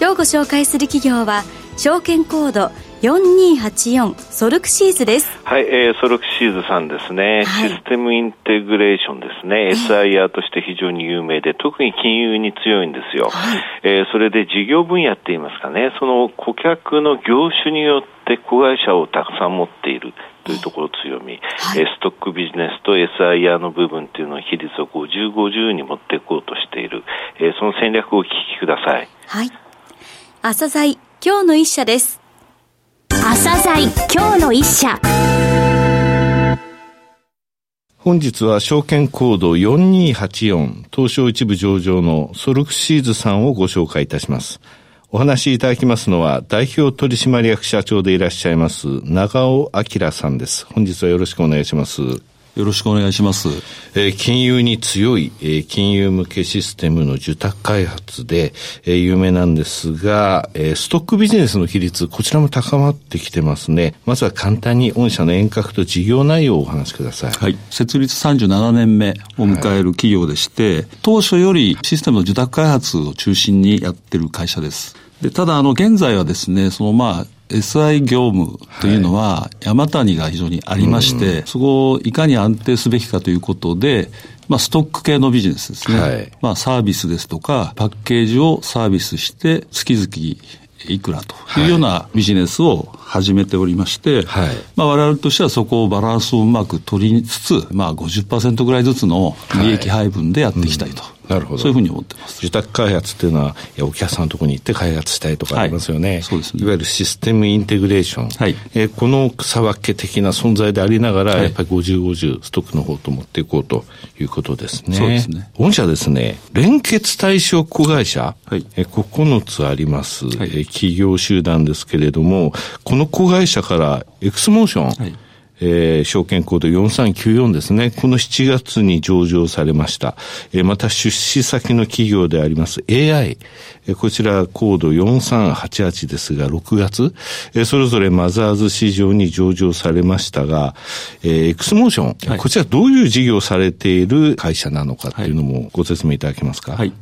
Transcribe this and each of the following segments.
今日ご紹介する企業は証券コード4284ソルクシーズです。はい、えー、ソルクシーズさんですね、はい、システムインテグレーションですね、SIR として非常に有名で、特に金融に強いんですよ。はい、えー、それで事業分野って言いますかね、その顧客の業種によって子会社をたくさん持っている。というところ強み、はい、ストックビジネスと SIR の部分っていうのを比率を50、50に持っていこうとしている、えー、その戦略をお聞きください。はい。朝鮮今日の一社です。朝鮮今日の一社。本日は証券コード4284東証一部上場のソルクシーズさんをご紹介いたします。お話しいただきますのは代表取締役社長でいらっしゃいます長尾明さんです。本日はよろしくお願いします。よろしくお願いします。えー、金融に強い、えー、金融向けシステムの受託開発で、えー、有名なんですが、えー、ストックビジネスの比率、こちらも高まってきてますね。まずは簡単に御社の遠隔と事業内容をお話しください。はい。設立37年目を迎える企業でして、はい、当初よりシステムの受託開発を中心にやってる会社です。でただ、あの、現在はですね、そのまあ、SI 業務というのは山谷が非常にありまして、はい、そこをいかに安定すべきかということで、まあ、ストック系のビジネスですね。はい、まあ、サービスですとか、パッケージをサービスして、月々いくらというようなビジネスを始めておりまして、はい、まあ我々としてはそこをバランスをうまく取りつつ、まあ50%ぐらいずつの利益配分でやっていきたいと。なるほど。そういうふうに思ってます。受託開発っていうのは、お客さんのところに行って開発したいとかありますよね。はい、そうですね。いわゆるシステムインテグレーション。はい。えー、この草分け的な存在でありながら、はい、やっぱり50、50ストックの方と持っていこうということですね。そうですね。御社ですね、連結対象子会社、はい、えー、9つあります、はい、えー、企業集団ですけれども、この子会社からエクスモーション、はいえー、証券コード4394ですね。この7月に上場されました。えー、また出資先の企業であります AI。えー、こちらコード4388ですが、6月、えー、それぞれマザーズ市場に上場されましたが、えー、エクスモーション、はい、こちらどういう事業をされている会社なのかっていうのもご説明いただけますか？はい。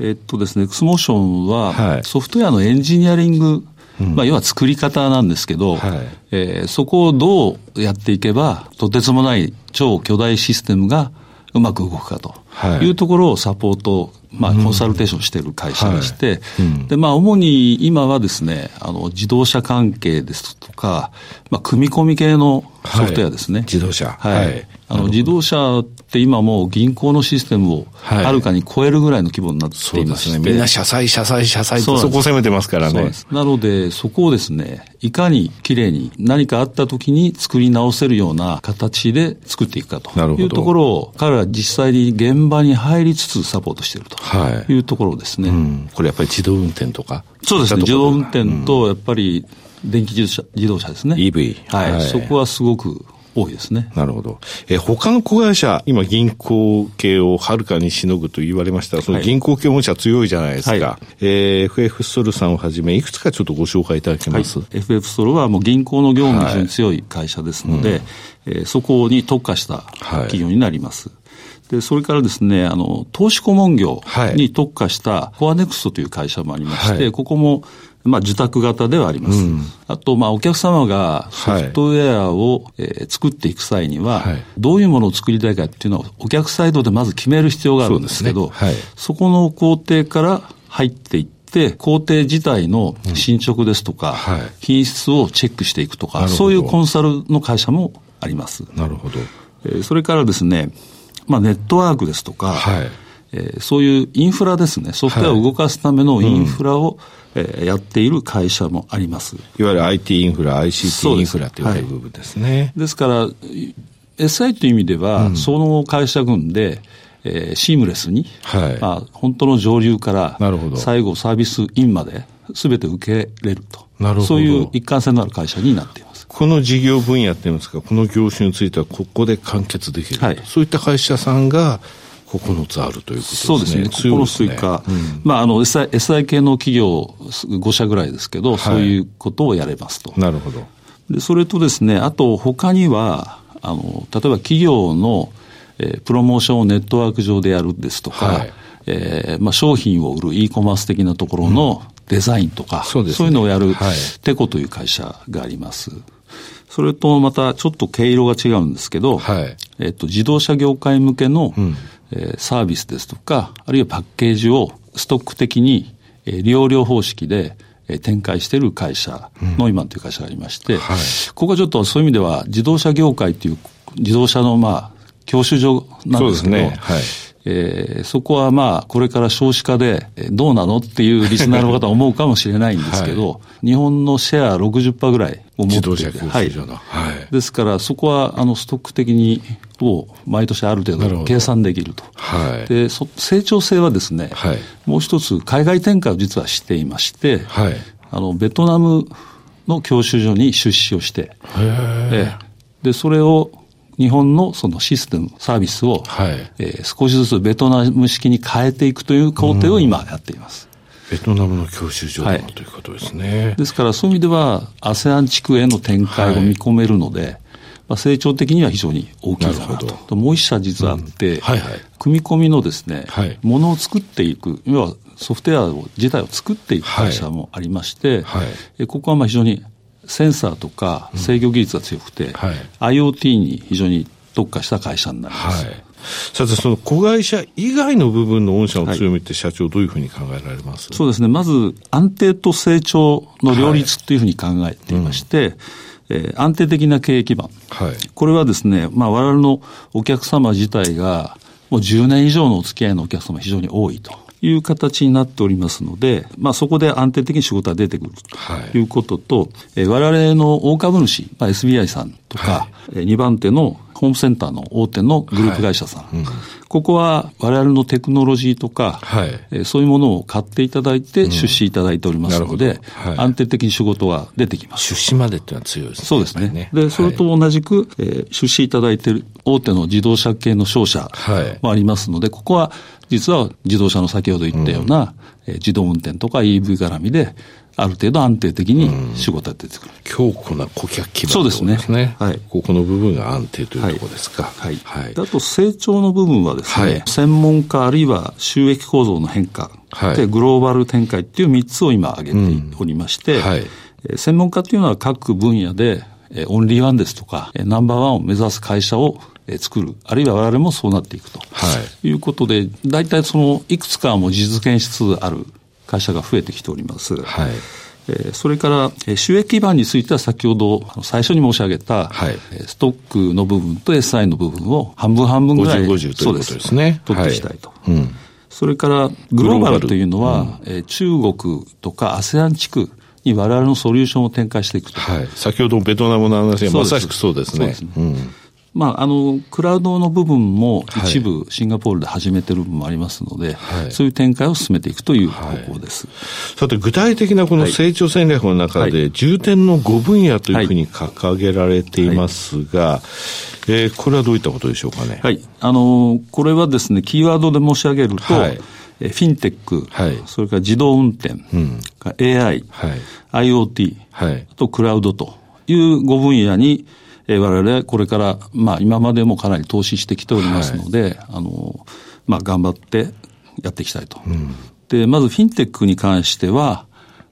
えー、っとですね、エクスモーションは、ソフトウェアのエンジニアリングまあ、要は作り方なんですけど、はい、えー、そこをどうやっていけば、とてつもない超巨大システムがうまく動くかとい。うところをサポート、まあ、コンサルテーションしている会社でして、で、まあ、主に今はですね、あの、自動車関係ですとか、まあ、組み込み系のソフトウェアですね。はい、自動車。はい。あの、自動車って今もう銀行のシステムをはるかに超えるぐらいの規模になっていまして、はい、ね。みんな社債、社債、社債とそこを攻めてますからね。なので、そこをですね、いかに綺麗に何かあった時に作り直せるような形で作っていくかというところを、彼ら実際に現場に入りつつサポートしているというところですね。はいうん、これやっぱり自動運転とかそうですね。自動運転と、やっぱり電気自動車自動車ですね。EV。はい。はい、そこはすごく多いですね。なるほど。え他の子会社、今銀行系をはるかにしのぐと言われましたその銀行系本社強いじゃないですか。はい、えー、FF ストルさんをはじめ、いくつかちょっとご紹介いただけます、はい、FF ストルはもう銀行の業務に非常に強い会社ですので、はいうん、えー、そこに特化した企業になります。はいで、それからですね、あの、投資顧問業に特化したコアネクストという会社もありまして、はい、ここもまあ、受託型ではあります。うん、あと、まあ、お客様がソフトウェアを、えー、作っていく際には、はい、どういうものを作りたいかっていうのをお客サイドでまず決める必要があるんですけど、そ、ね。はい、そこの工程から入っていって、工程自体の進捗ですとか、うんはい、品質をチェックしていくとか、そういうコンサルの会社もあります。なるほど。えー、それからですね、まあ、ネットワークですとか、はいえー、そういうインフラですね、ソフトウェアを動かすためのインフラを、うんえー、やっている会社もあります。いわゆる IT インフラ、ICT インフラという部分ですね。はい、ですから、SI という意味では、うん、その会社群で、えー、シームレスに、はい、まあ、本当の上流から最後サービスインまで全て受けれると。なるほど。そういう一貫性のある会社になっています。この事業分野っていうんですか、この業種についてはここで完結できる。はい、そういった会社さんが、9つあるということですね。そうですね。9つというか、うん、まあ、あの、SI, SI 系の企業5社ぐらいですけど、はい、そういうことをやれますと。なるほど。で、それとですね、あと他には、あの、例えば企業の、えー、プロモーションをネットワーク上でやるですとか、はい、えー、まあ、商品を売る e コマース的なところのデザインとか、うん、そうね、そういうのをやる、テコという会社があります。それとまたちょっと毛色が違うんですけど、はい、えっと、自動車業界向けの、うん、えー、サービスですとか、あるいはパッケージをストック的に、えー、利用料方式で、えー、展開している会社、ノイマンという会社がありまして、うんはい、ここはちょっとそういう意味では自動車業界っていう自動車のまあ、教習所なんですけど、ね。はい、えー、そこはまあ、これから少子化でどうなのっていうリスナーの方は思うかもしれないんですけど、はい、日本のシェア60%ぐらいを持っていて、はい、はい、ですからそこはあのストック的にを毎年ある程度計算できると。はい、で成長性はですね、はい、もう一つ海外展開を実はしていまして、はい、あのベトナムの教習所に出資をして、えでそれを日本のそのシステム、サービスを、はい、えー、少しずつベトナム式に変えていくという工程を今やっています。ベトナムの教習所だ、はい、ということですね。ですからそういう意味では、ASEAN 地区への展開を見込めるので、はい、まあ、成長的には非常に大きいかなと。もう一社実はあって、うん。はいはい、組み込みのですね、はい、ものを作っていく、要はソフトウェア自体を作っていく会社もありまして、はい、ここはまあ非常にセンサーとか制御技術が強くて、うんはい、IoT に非常に特化した会社になります。はい、さて、その子会社以外の部分の御社の強みって社長どういうふうに考えられます、そうですね。まず、安定と成長の両立というふうに考えていまして、はいうんえー、安定的な経営基盤。はい、これはですね、まあ我々のお客様自体が、もう10年以上のお付き合いのお客様非常に多いと。いう形になっておりますので、まあ、そこで安定的に仕事が出てくるということと、はい、え我々の大株主、まあ、SBI さんとか、はい、2番手のホームセンターの大手のグループ会社さん、はい。うん、ここは我々のテクノロジーとか、はい、えそういうものを買っていただいて出資いただいておりますので、うんはい、安定的に仕事が出てきます。出資までっていうのは強いですね。そうですね。ね。で、それと同じく、えー、出資いただいている大手の自動車系の商社もありますので、ここは実は自動車の先ほど言ったような、うん、自動運転とか EV 絡みで、ある程度安定的に仕事が出てくる。強固な顧客基盤そうですね。すね。はい。ここの部分が安定というところですか。はい。はい。あと成長の部分はですね、はい、専門家あるいは収益構造の変化、はい、でグローバル展開っていう3つを今挙げておりまして、うん、はい。専門家っていうのは各分野でオンリーワンですとか、ナンバーワンを目指す会社を作る、あるいは我々もそうなっていくと、はい、いうことで、大体そのいくつかも実現しつつある会社が増えてきております。はいそれから、収益基盤については先ほど最初に申し上げた、はい、ストックの部分と SI の部分を半分半分ぐらい、50、50ということですね。取っていきたいと。はいうん、それからグローバルというのは、うん、中国とか ASEAN 地区に我々のソリューションを展開していくと。はい、先ほどベトナムの話がまさしくそうですね。そうですね。うんまあ、あの、クラウドの部分も一部シンガポールで始めてる部分もありますので、はい、そういう展開を進めていくという方向です。はい、さて、具体的なこの成長戦略の中で、重点の5分野というふうに掲げられていますが、はい、えー、これはどういったことでしょうかね？はい。あの、これはですね、キーワードで申し上げると、はい、フィンテック、はい、それから自動運転、うん、AI、はい、IoT、はい、あとクラウドという5分野に、えー、我々これから、まあ今までもかなり投資してきておりますので、はい、あの、まあ頑張ってやっていきたいと。うん、で、まずフィンテックに関しては、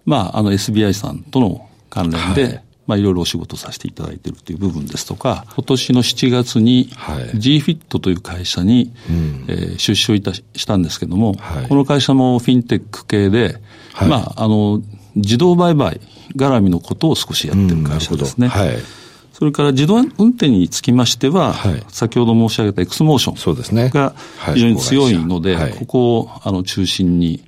まああの SBI さんとの関連で、はい、まあ、いろいろお仕事させていただいているという部分ですとか、今年の7月に、GFIT という会社に、うん、えー、出資をいたしたんですけれども、はい、この会社もフィンテック系で、はい、まあ、あの、自動売買絡みのことを少しやってる会社ですね。うん、はいそれから自動運転につきましては、はい、先ほど申し上げたエクスモーションが非常に強いので、はい、ここをあの中心に、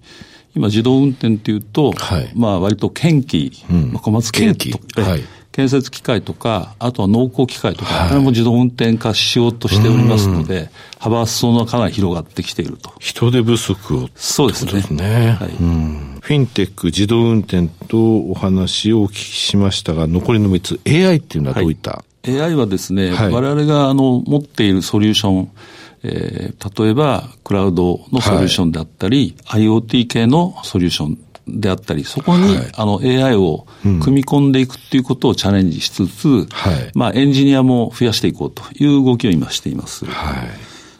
今自動運転っていうと、はい、まあ割と県機、うん、小松県と、はい、建設機械とか、あとは農耕機械とか、はい、これも自動運転化しようとしておりますので、幅裾野がかなり広がってきていると。人手不足を、そうですね。すねはい、フィンテック、自動運転とお話をお聞きしましたが、残りの3つ、AI っていうのはどういった、はい、AI はですね、はい、我々があの持っているソリューション、えー、例えば、クラウドのソリューションであったり、はい、IoT 系のソリューションであったり、そこに、はい、あの AI を組み込んでいくっていうことをチャレンジしつつ、はい、まあエンジニアも増やしていこうという動きを今しています。はい、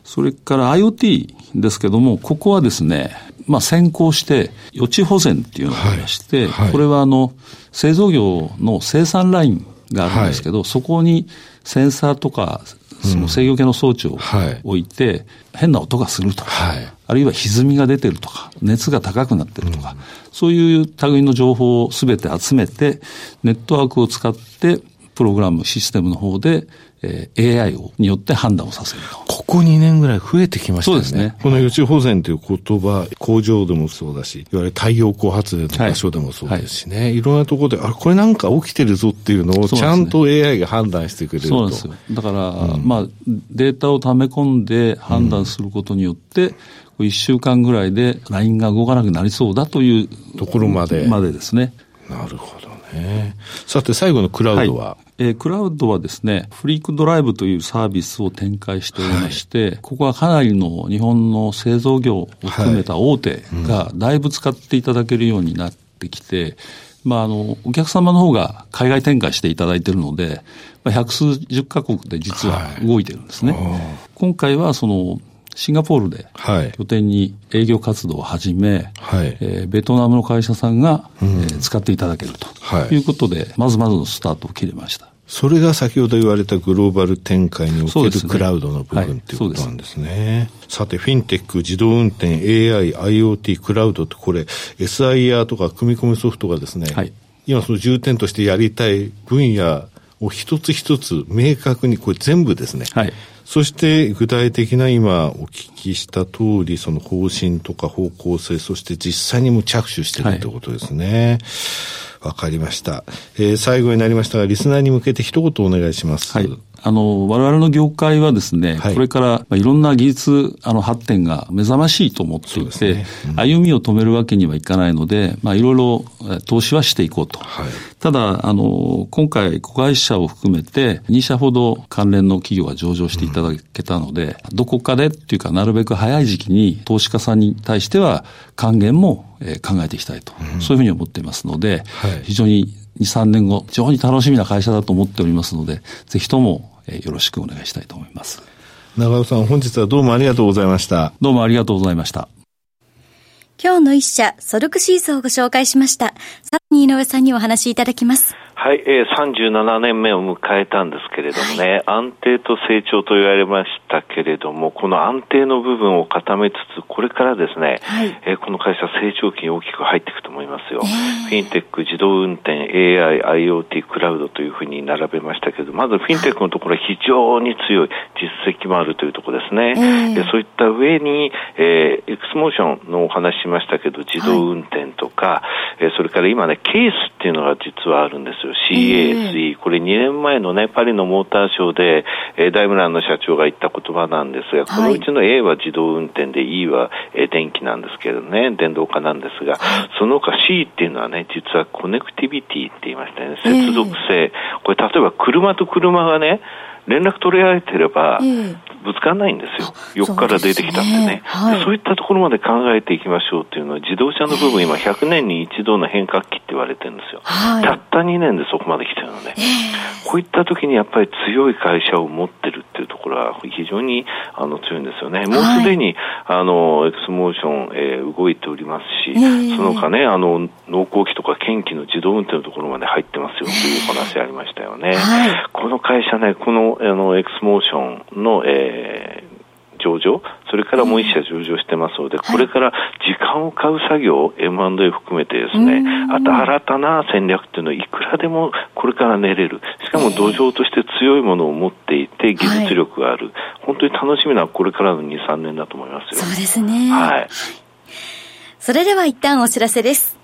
それから IoT ですけども、ここはですね、まあ先行して予知保全っていうのがありまして、これはあの製造業の生産ラインがあるんですけど、そこにセンサーとかその制御系の装置を置いて、変な音がするとか、はい、あるいは歪みが出てるとか、熱が高くなってるとか、うん、そういう類の情報をすべて集めて、ネットワークを使って、プログラム、システムの方で、えー、AI をによって判断をさせると。ここ2年ぐらい増えてきましたね。そうですね。この予知保全という言葉、工場でもそうだし、いわゆる太陽光発電の場所でもそうですしね、はいはい、いろんなところで、あ、これなんか起きてるぞっていうのをちゃんと AI が判断してくれると。そうですだから、うん、まあ、データを溜め込んで判断することによって、うん1週間ぐらいで LINE が動かなくなりそうだというところまで。までですね。なるほどね。さて最後のクラウドは、はい。えー、クラウドはですね、フリークドライブというサービスを展開しておりまして、はい、ここはかなりの日本の製造業を含めた大手がだいぶ使っていただけるようになってきて、まあ、あの、お客様の方が海外展開していただいているので、まあ、百数十カ国で実は動いてるんですね。はい、今回はその、シンガポールで拠点に営業活動を始め、はい、えー、ベトナムの会社さんが、うん、えー、使っていただけると。い。うことで、はい、まずまずのスタートを切れました。それが先ほど言われたグローバル展開におけるクラウドの部分っていうことなんですね。さて、フィンテック、自動運転、AI、IoT、クラウドってこれ、SIR とか組み込みソフトがですね、はい、今その重点としてやりたい分野を一つ一つ明確にこれ全部ですね、はい、そして具体的な今お聞きした通り、その方針とか方向性、そして実際にも着手しているということですね。わ、はい、かりました。えー、最後になりましたが、リスナーに向けて一言お願いします。はい。あの、我々の業界はですね、はい、これから、まあ、いろんな技術あの発展が目覚ましいと思っていて、ね。うん、歩みを止めるわけにはいかないので、まあ、いろいろ投資はしていこうと。はい、ただ、あの、今回、子会社を含めて、2社ほど関連の企業が上場していただけたので、うん、どこかでっていうか、なるべく早い時期に投資家さんに対しては、還元も考えていきたいと、うん、そういうふうに思っていますので、はい、非常に2、3年後、非常に楽しみな会社だと思っておりますので、ぜひともえー、よろしくお願いしたいと思います。長尾さん、本日はどうもありがとうございました。どうもありがとうございました。今日の一社、ソルクシーズをご紹介しました。さらに井上さんにお話しいただきます。はい、えー、37年目を迎えたんですけれどもね、はい、安定と成長と言われましたけれども、この安定の部分を固めつつ、これからですね、はい、えー、この会社成長期に大きく入っていくと思いますよ。えー、フィンテック、自動運転、AI、IoT、クラウドというふうに並べましたけど、まずフィンテックのところは非常に強い実績もあるというところですね。えー、そういった上に、えー、エクスモーションのお話しましたけど、自動運転とか、はい、えー、それから今ね、ケースっていうのが実はあるんですよ。CASE、これ2年前のね、パリのモーターショーで、えー、ダイムラーの社長が言った言葉なんですが、このうちの A は自動運転で E は、えー、電気なんですけどね、電動化なんですが、その他 C っていうのはね、実はコネクティビティって言いましたよね、接続性。これ例えば車と車がね、連絡取り合えてれば、ぶつからないんですよ。横から出てきたってね。そう、ねはい、そういったところまで考えていきましょうっていうのは、自動車の部分、今100年に一度の変革期って言われてるんですよ。はい、たった2年でそこまで来てるので、こういった時にやっぱり強い会社を持ってるっていうところは非常にあの強いんですよね。もうすでに、あの、エクスモーション、えー、動いておりますし、その他ね、あの、農耕機とか検機の自動運転のところまで入ってますよというお話ありましたよね。この会社ね、この、あの、エクスモーションの、えー、上場、それからもう一社上場してますので、これから時間を買う作業、M&A 含めてですね、あと新たな戦略っていうのはいくらでもこれから練れる。しかも土壌として強いものを持っていて、技術力がある。本当に楽しみなこれからの2、3年だと思いますよ。そうですね。はい。それでは一旦お知らせです。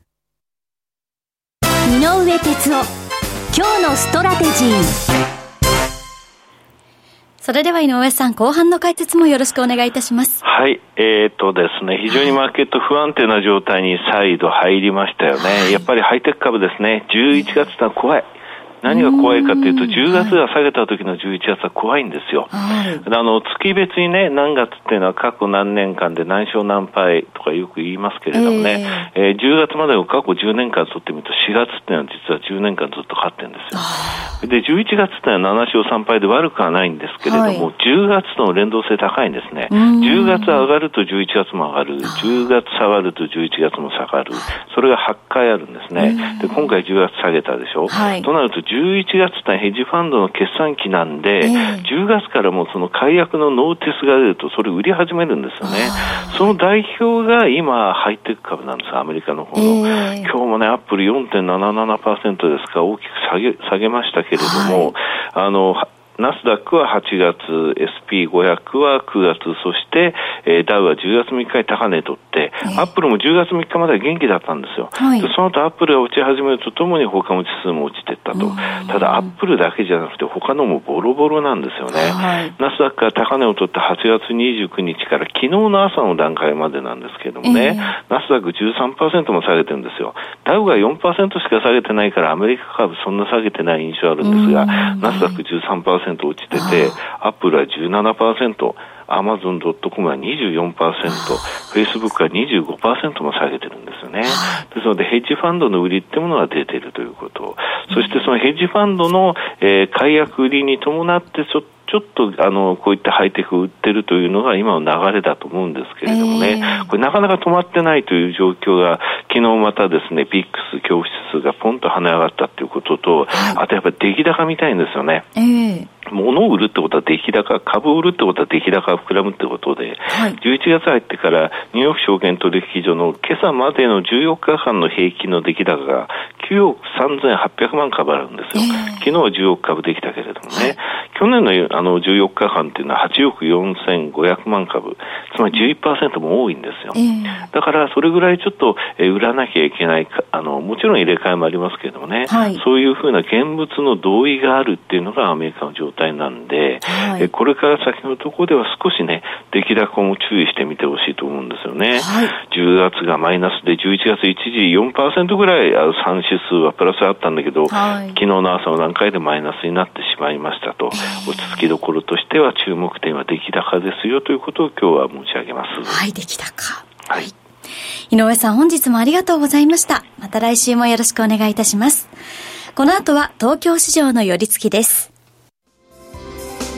井上哲夫今日のストラテジーそれでは井上さん、後半の解説もよろしくお願いいたします。はい、えー、とですね、非常にマーケット不安定な状態に再度入りましたよね。はい、やっぱりハイテク株ですね、11月は怖い。何が怖いかというと、10月が下げた時の11月は怖いんですよ。はい、あの、月別にね、何月っていうのは過去何年間で何勝何敗とかよく言いますけれどもね、えー、えー、10月までを過去10年間取ってみると、4月っていうのは実は10年間ずっと勝ってるんですよ。で、11月っていうのは7勝3敗で悪くはないんですけれども、はい、10月との連動性高いんですね。10月上がると11月も上がる。10月下がると11月も下がる。それが8回あるんですね。で、今回10月下げたでしょ？はい、となると11月ってヘッジファンドの決算期なんで、えー、10月からもその解約のノーティスが出ると、それ売り始めるんですよね。その代表が今、ハイテク株なんですアメリカの方の。えー、今日もね、アップル4.77%ですか、大きく下げ下げましたけれども、はい、あの、ナスダックは8月、SP500 は9月、そして、えー、ダウは10月3日に高値取って、えー、アップルも10月3日までは元気だったんですよ。はい、その後アップルが落ち始めるとともに他の指数も落ちていったと。ただアップルだけじゃなくて他のもボロボロなんですよね。はい、ナスダックは高値を取って8月29日から昨日の朝の段階までなんですけどもね、えー、ナスダック13%も下げてるんですよ。ダウが4%しか下げてないからアメリカ株そんな下げてない印象あるんですが、ナスダック13%落ちてて、アップルは17%、アマゾン・ドットコムは24%、フェイスブックは25%も下げてるんですよね。ですので、ヘッジファンドの売りってものが出ているということ。そしてそのヘッジファンドの、えー、解約売りに伴ってちょっとちょっとあのこういったハイテク売ってるというのが今の流れだと思うんですけれどもね、えー、これなかなか止まってないという状況が、昨日またですね、ビックス恐怖指数がポンと跳ね上がったということと、はい、あとやっぱり出来高みたいんですよね。えー物を売るってことは出来高、株を売るってことは出来高が膨らむってことで、はい、11月入ってからニューヨーク証券取引所の今朝までの14日間の平均の出来高が9億3800万株あるんですよ。えー、昨日は10億株できたけれどもね、はい、去年のあの14日間っていうのは8億4500万株、つまり11%も多いんですよ。えー、だからそれぐらいちょっと売らなきゃいけないあの、もちろん入れ替えもありますけれどもね、はい、そういうふうな現物の同意があるっていうのがアメリカの状態なんで、はい、これから先のところでは少しね、出来高も注意してみてほしいと思うんですよね。はい、10月がマイナスで11月一時4%ぐらい3指数はプラスあったんだけど、はい、昨日の朝の段階でマイナスになってしまいましたと、落ち着きどころとしては注目点は出来高ですよということを今日は申し上げます。はい、出来高。はい。井上さん本日もありがとうございました。また来週もよろしくお願いいたします。この後は東京市場の寄り付きです。